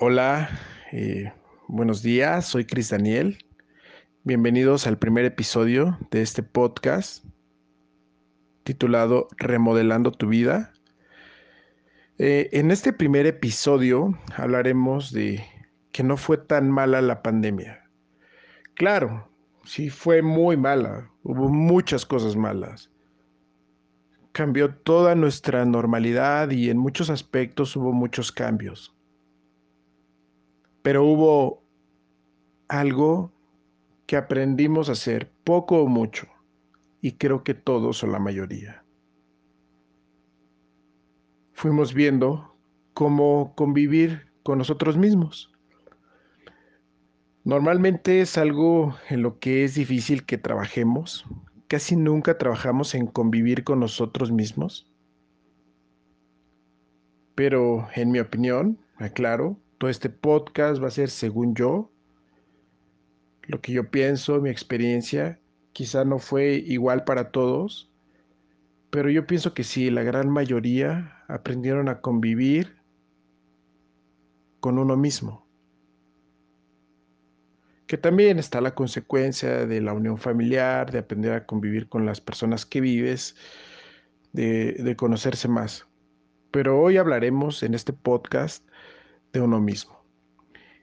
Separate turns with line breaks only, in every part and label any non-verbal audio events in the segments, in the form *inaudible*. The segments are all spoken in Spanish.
Hola, eh, buenos días, soy Cris Daniel. Bienvenidos al primer episodio de este podcast titulado Remodelando tu vida. Eh, en este primer episodio hablaremos de que no fue tan mala la pandemia. Claro, sí fue muy mala, hubo muchas cosas malas. Cambió toda nuestra normalidad y en muchos aspectos hubo muchos cambios pero hubo algo que aprendimos a hacer, poco o mucho, y creo que todos o la mayoría. Fuimos viendo cómo convivir con nosotros mismos. Normalmente es algo en lo que es difícil que trabajemos. Casi nunca trabajamos en convivir con nosotros mismos. Pero en mi opinión, aclaro, todo este podcast va a ser según yo, lo que yo pienso, mi experiencia. Quizá no fue igual para todos, pero yo pienso que sí, la gran mayoría aprendieron a convivir con uno mismo. Que también está la consecuencia de la unión familiar, de aprender a convivir con las personas que vives, de, de conocerse más. Pero hoy hablaremos en este podcast de uno mismo.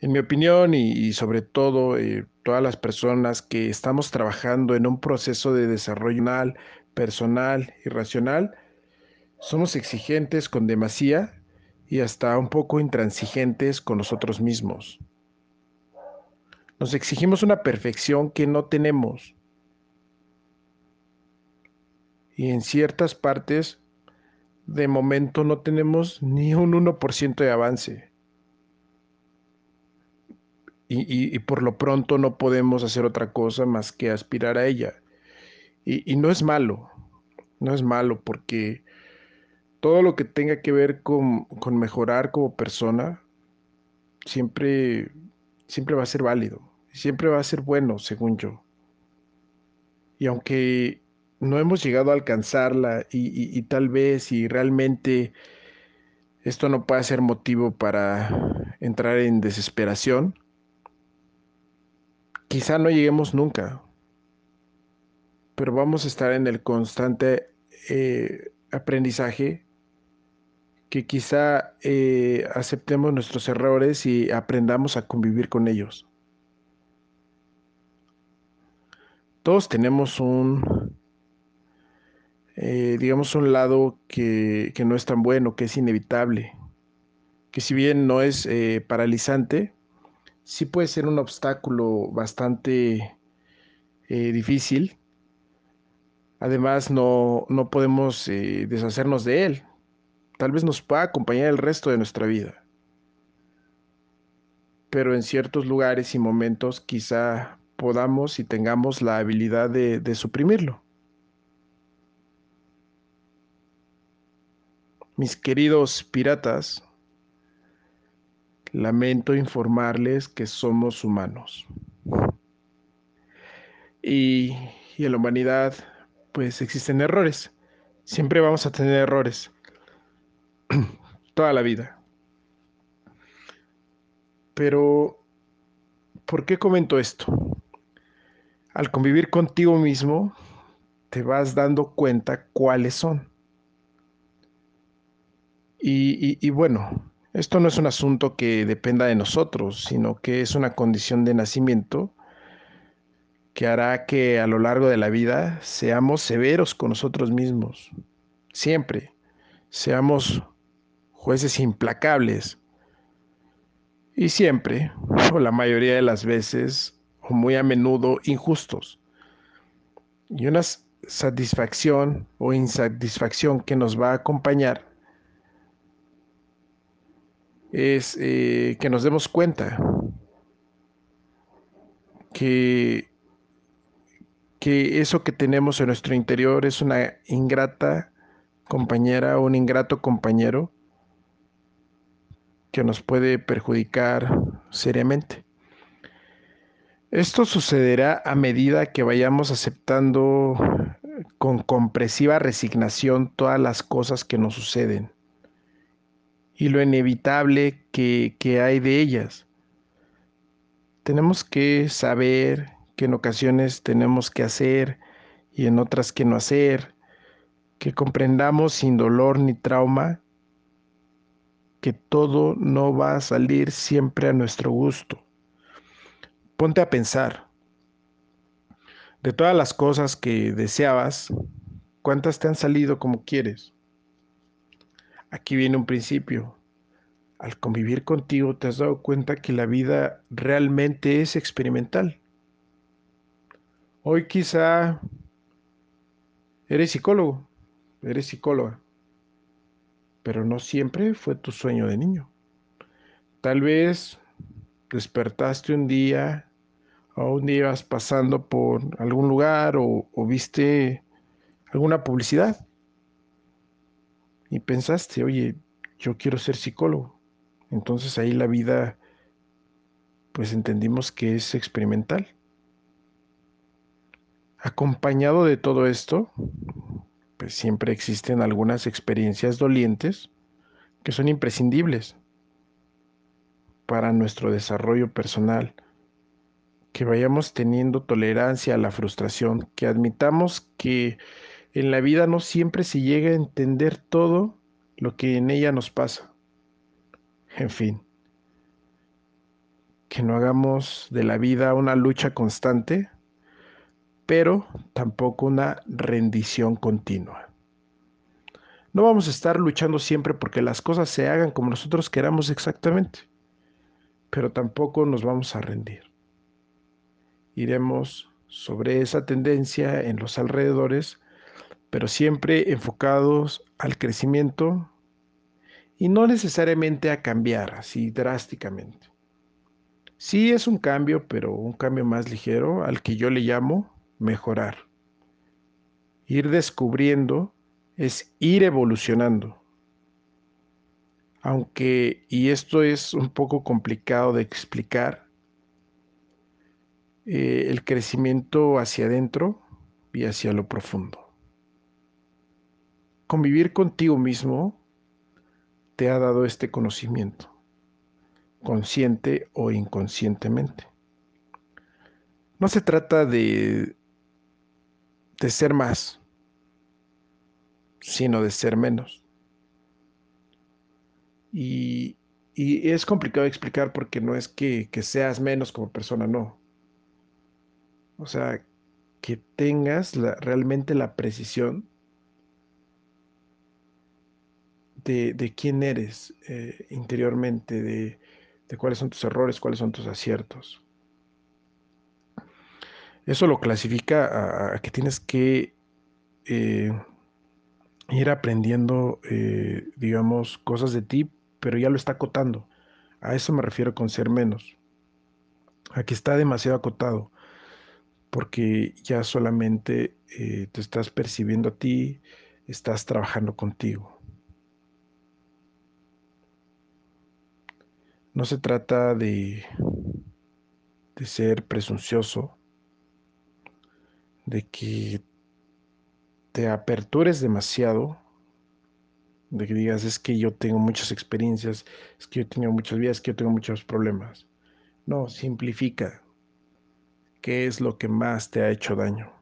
En mi opinión y, sobre todo eh, todas las personas que estamos trabajando en un proceso de desarrollo personal y racional, somos exigentes con demasía y hasta un poco intransigentes con nosotros mismos. Nos exigimos una perfección que no tenemos. Y en ciertas partes, de momento no tenemos ni un 1% de avance y, por lo pronto no podemos hacer otra cosa más que aspirar a ella. Y, no es malo, no es malo porque todo lo que tenga que ver con, mejorar como persona siempre, siempre va a ser válido, siempre va a ser bueno, según yo. Y aunque no hemos llegado a alcanzarla y, y, tal vez y realmente esto no pueda ser motivo para entrar en desesperación, Quizá no lleguemos nunca, pero vamos a estar en el constante eh, aprendizaje que quizá eh, aceptemos nuestros errores y aprendamos a convivir con ellos. Todos tenemos un, eh, digamos, un lado que, que, no es tan bueno, que es inevitable, que si bien no es paralizante, sí puede ser un obstáculo bastante eh, difícil. Además, no, podemos eh, deshacernos de él. Tal vez nos pueda acompañar el resto de nuestra vida. Pero en ciertos lugares y momentos quizá podamos y tengamos la habilidad de, de suprimirlo. Mis queridos piratas, lamento informarles que somos humanos. Y, en la humanidad, pues existen errores. Siempre vamos a tener errores. *clears throat* Toda la vida. Pero, ¿por qué comento esto? Al convivir contigo mismo, te vas dando cuenta cuáles son. y bueno, esto no es un asunto que dependa de nosotros, sino que es una condición de nacimiento que hará que a lo largo de la vida seamos severos con nosotros mismos, siempre, seamos jueces implacables. Y siempre, o la mayoría de las veces, o muy a menudo, injustos. Y una satisfacción o insatisfacción que nos va a acompañar es eh, que nos demos cuenta que, que eso que tenemos en nuestro interior es una ingrata compañera o un ingrato compañero que nos puede perjudicar seriamente. Esto sucederá a medida que vayamos aceptando con compresiva resignación todas las cosas que nos suceden y lo inevitable que, que hay de ellas. Tenemos que saber que en ocasiones tenemos que hacer y en otras que no hacer, que comprendamos sin dolor ni trauma que todo no va a salir siempre a nuestro gusto. Ponte a pensar, de todas las cosas que deseabas, ¿cuántas te han salido como quieres? Aquí viene un principio. Al convivir contigo te has dado cuenta que la vida realmente es experimental. Hoy quizá eres psicólogo, eres psicóloga, pero no siempre fue tu sueño de niño. Tal vez despertaste un día o un día ibas pasando por algún lugar o, o viste alguna publicidad y pensaste, oye, yo quiero ser psicólogo. Entonces ahí la vida, pues entendimos que es experimental. Acompañado de todo esto, pues siempre existen algunas experiencias dolientes que son imprescindibles para nuestro desarrollo personal, que vayamos teniendo tolerancia a la frustración, que admitamos que en la vida no siempre se llega a entender todo lo que en ella nos pasa. En fin, que no hagamos de la vida una lucha constante, pero tampoco una rendición continua. No vamos a estar luchando siempre porque las cosas se hagan como nosotros queramos exactamente, pero tampoco nos vamos a rendir. Iremos sobre esa tendencia en los alrededores pero siempre enfocados al crecimiento y no necesariamente a cambiar así drásticamente. Sí es un cambio, pero un cambio más ligero al que yo le llamo mejorar. Ir descubriendo es ir evolucionando. Aunque, y esto es un poco complicado de explicar, eh, el crecimiento hacia adentro y hacia lo profundo convivir contigo mismo te ha dado este conocimiento, consciente o inconscientemente. No se trata de, de ser más, sino de ser menos. Y, y es complicado explicar porque no es que, que seas menos como persona, no. O sea, que tengas realmente la precisión de, quién eres eh, interiormente, de, cuáles son tus errores, cuáles son tus aciertos. Eso lo clasifica a, que tienes que eh, ir aprendiendo, eh, digamos, cosas de ti, pero ya lo está acotando. A eso me refiero con ser menos. Aquí está demasiado acotado, porque ya solamente te estás percibiendo a ti, estás trabajando contigo. No se trata de, de ser presuncioso, de que te apertures demasiado, de que digas es que yo tengo muchas experiencias, es que yo tengo muchas vidas, es que yo tengo muchos problemas. No, simplifica qué es lo que más te ha hecho daño.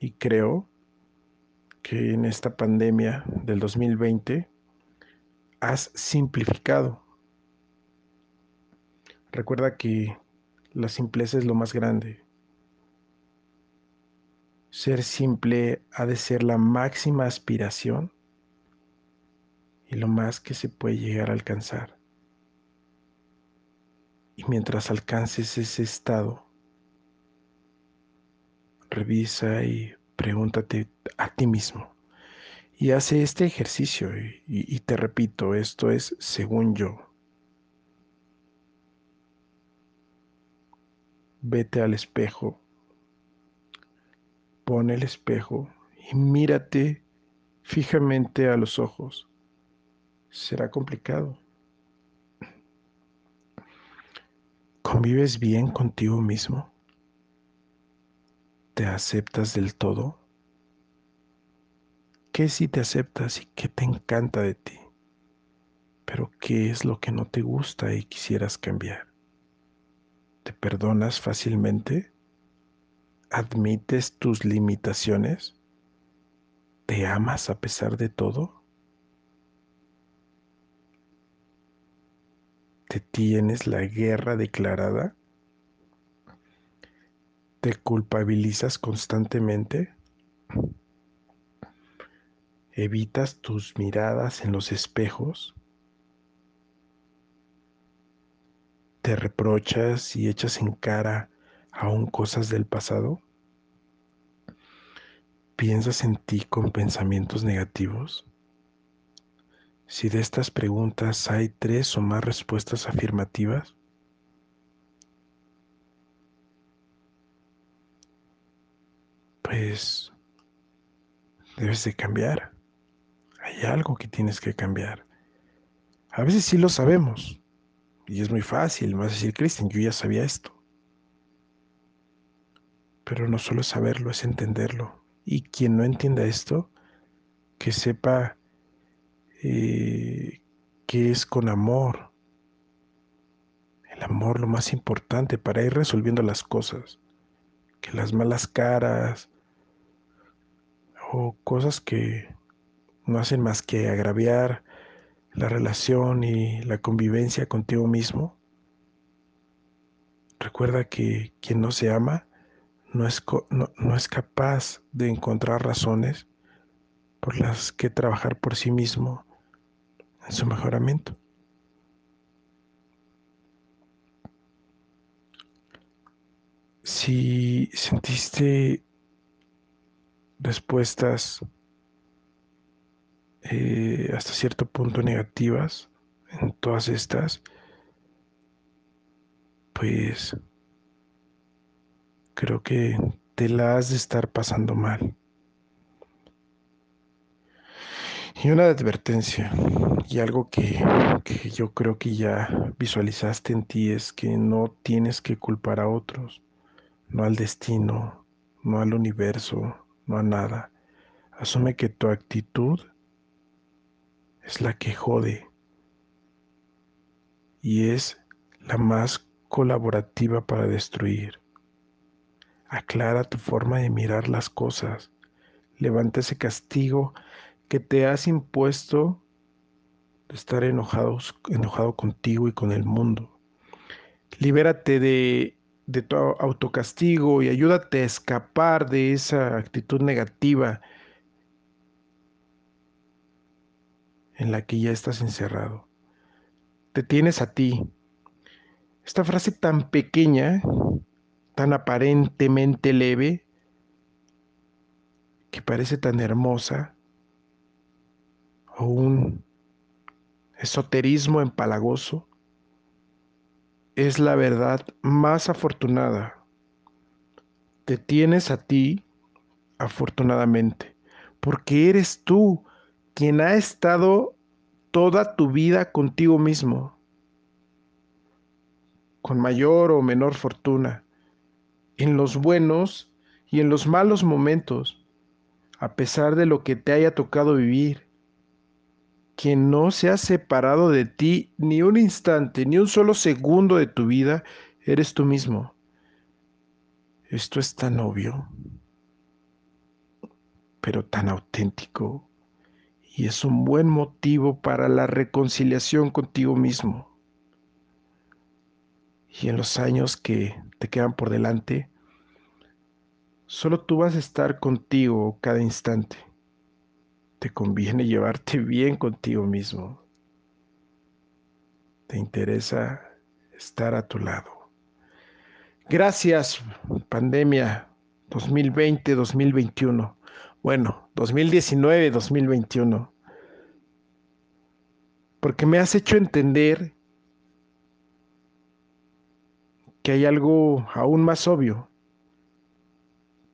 Y creo que en esta pandemia del 2020 has simplificado Recuerda que la simpleza es lo más grande. Ser simple ha de ser la máxima aspiración y lo más que se puede llegar a alcanzar. Y mientras alcances ese estado, revisa y pregúntate a ti mismo. Y hace este ejercicio y, y te repito, esto es según yo. Vete al espejo, pon el espejo y mírate fijamente a los ojos. Será complicado. ¿Convives bien contigo mismo? ¿Te aceptas del todo? ¿Qué si te aceptas y qué te encanta de ti? Pero ¿qué es lo que no te gusta y quisieras cambiar? ¿Te perdonas fácilmente? ¿Admites tus limitaciones? ¿Te amas a pesar de todo? ¿Te tienes la guerra declarada? ¿Te culpabilizas constantemente? ¿Evitas tus miradas en los espejos? ¿Te reprochas y echas en cara aún cosas del pasado? ¿Piensas en ti con pensamientos negativos? Si de estas preguntas hay tres o más respuestas afirmativas, pues debes de cambiar. Hay algo que tienes que cambiar. A veces sí lo sabemos. Y es muy fácil. Me vas a decir, Cristian, yo ya sabía esto. Pero no solo saberlo, es entenderlo. Y quien no entienda esto, que sepa eh, que es con amor. El amor lo más importante para ir resolviendo las cosas. Que las malas caras o cosas que no hacen más que agraviar la relación y la convivencia contigo mismo. Recuerda que quien no se ama no es, no, es capaz de encontrar razones por las que trabajar por sí mismo en su mejoramiento. Si sentiste respuestas eh, hasta cierto punto negativas en todas estas, pues creo que te la has de estar pasando mal. Y una advertencia, y algo que, que, yo creo que ya visualizaste en ti es que no tienes que culpar a otros, no al destino, no al universo, no a nada. Asume que tu actitud es la que jode y es la más colaborativa para destruir. Aclara tu forma de mirar las cosas. Levanta ese castigo que te has impuesto de estar enojado, contigo y con el mundo. Libérate de, de tu autocastigo y ayúdate a escapar de esa actitud negativa en la que ya estás encerrado. Te tienes a ti. Esta frase tan pequeña, tan aparentemente leve, que parece tan hermosa, o un esoterismo empalagoso, es la verdad más afortunada. Te tienes a ti, afortunadamente, porque eres tú quien ha estado toda tu vida contigo mismo, con mayor o menor fortuna, en los buenos y en los malos momentos, a pesar de lo que te haya tocado vivir. Quien no se ha separado de ti ni un instante, ni un solo segundo de tu vida, eres tú mismo. Esto es tan obvio, pero tan auténtico y es un buen motivo para la reconciliación contigo mismo. Y en los años que te quedan por delante, solo tú vas a estar contigo cada instante. Te conviene *laughs* llevarte bien contigo mismo. Te interesa estar a tu lado. Gracias, pandemia 2020-2021. Bueno, 2019, 2021. Porque me has hecho entender que hay algo aún más obvio,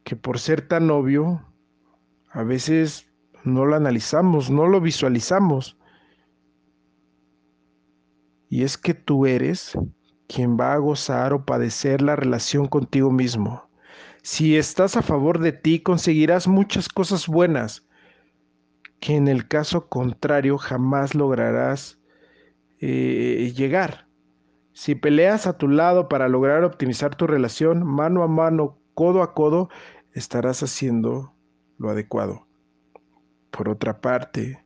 que por ser tan obvio, a veces no lo analizamos, no lo visualizamos. Y es que tú eres quien va a gozar o padecer la relación contigo mismo. Si estás a favor de ti, conseguirás muchas cosas buenas que en el caso contrario jamás lograrás eh, llegar. Si peleas a tu lado para lograr optimizar tu relación mano a mano, codo a codo, estarás haciendo lo adecuado. Por otra parte,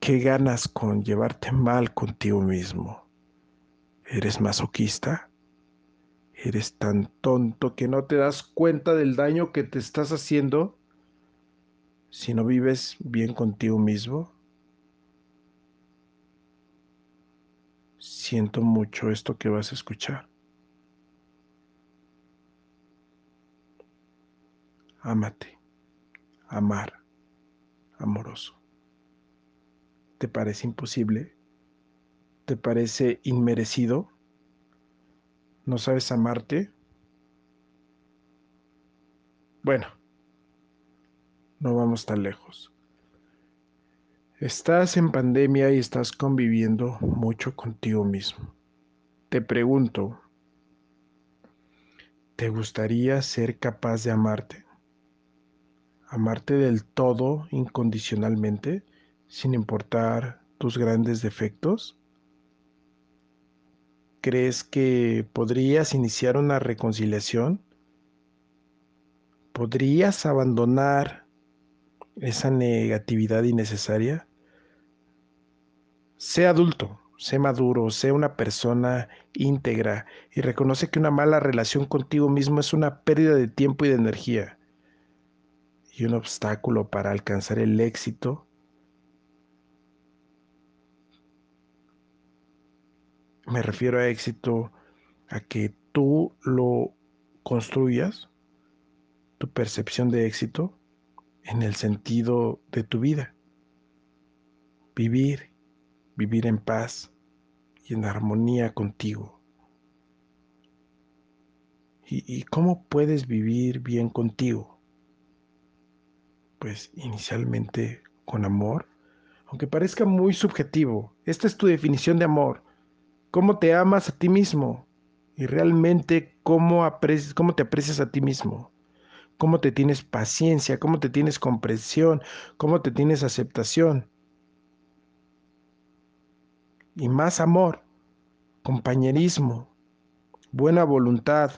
¿qué ganas con llevarte mal contigo mismo? ¿Eres masoquista? ¿Eres tan tonto que no te das cuenta del daño que te estás haciendo si no vives bien contigo mismo? Siento mucho esto que vas a escuchar. Ámate, amar, amoroso. ¿Te parece imposible? ¿Te parece inmerecido? ¿No sabes amarte? Bueno, no vamos tan lejos. Estás en pandemia y estás conviviendo mucho contigo mismo. Te pregunto, ¿te gustaría ser capaz de amarte? Amarte del todo incondicionalmente, sin importar tus grandes defectos? ¿Crees que podrías iniciar una reconciliación? ¿Podrías abandonar esa negatividad innecesaria? Sé adulto, sé maduro, sé una persona íntegra y reconoce que una mala relación contigo mismo es una pérdida de tiempo y de energía y un obstáculo para alcanzar el éxito. Me refiero a éxito a que tú lo construyas, tu percepción de éxito, en el sentido de tu vida. Vivir vivir en paz y en armonía contigo. ¿Y, cómo puedes vivir bien contigo? Pues inicialmente con amor, aunque parezca muy subjetivo. Esta es tu definición de amor. ¿Cómo te amas a ti mismo? Y realmente cómo, te aprecias a ti mismo. Cómo te tienes paciencia, cómo te tienes comprensión, cómo te tienes aceptación y más amor, compañerismo, buena voluntad,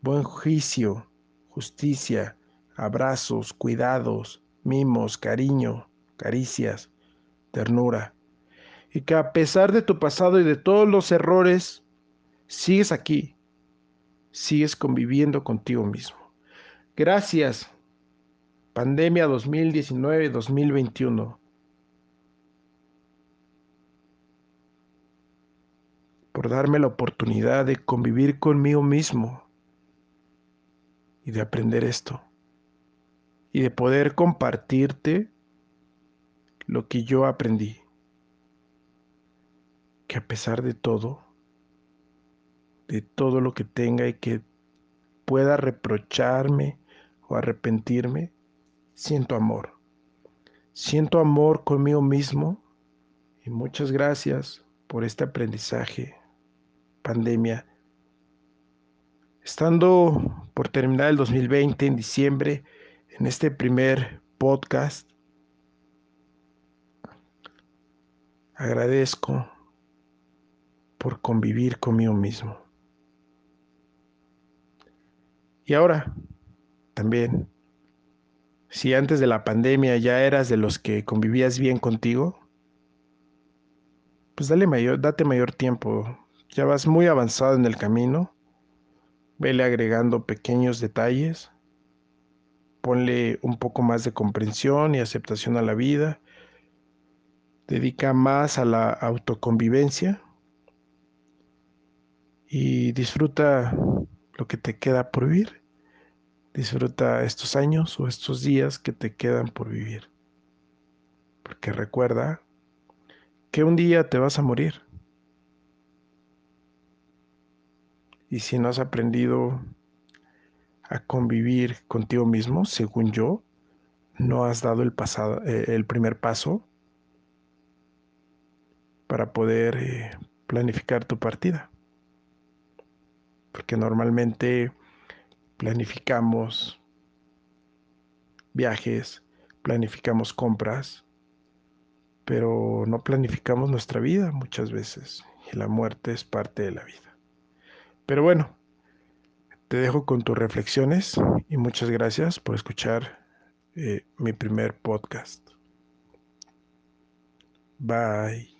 buen juicio, justicia, abrazos, cuidados, mimos, cariño, caricias, ternura. Y que a pesar de tu pasado y de todos los errores, sigues aquí, sigues conviviendo contigo mismo. Gracias, pandemia 2019-2021 por darme la oportunidad de convivir conmigo mismo y de aprender esto y de poder compartirte lo que yo aprendí. Que a pesar de todo, de todo lo que tenga y que pueda reprocharme o arrepentirme, siento amor. Siento amor conmigo mismo y muchas gracias por este aprendizaje pandemia. Estando por terminar el 2020 en diciembre, en este primer podcast, agradezco por convivir conmigo mismo. Y ahora, también, si antes de la pandemia ya eras de los que convivías bien contigo, pues dale mayor, date mayor tiempo ya vas muy avanzado en el camino. Vele agregando pequeños detalles. Ponle un poco más de comprensión y aceptación a la vida. Dedica más a la autoconvivencia. Y disfruta lo que te queda por vivir. Disfruta estos años o estos días que te quedan por vivir. Porque recuerda que un día te vas a morir. Y si no has aprendido a convivir contigo mismo, según yo, no has dado el, pasado, eh, el primer paso para poder eh, planificar tu partida. Porque normalmente planificamos viajes, planificamos compras, pero no planificamos nuestra vida muchas veces y la muerte es parte de la vida. Pero bueno, te dejo con tus reflexiones y muchas gracias por escuchar eh, mi primer podcast. Bye.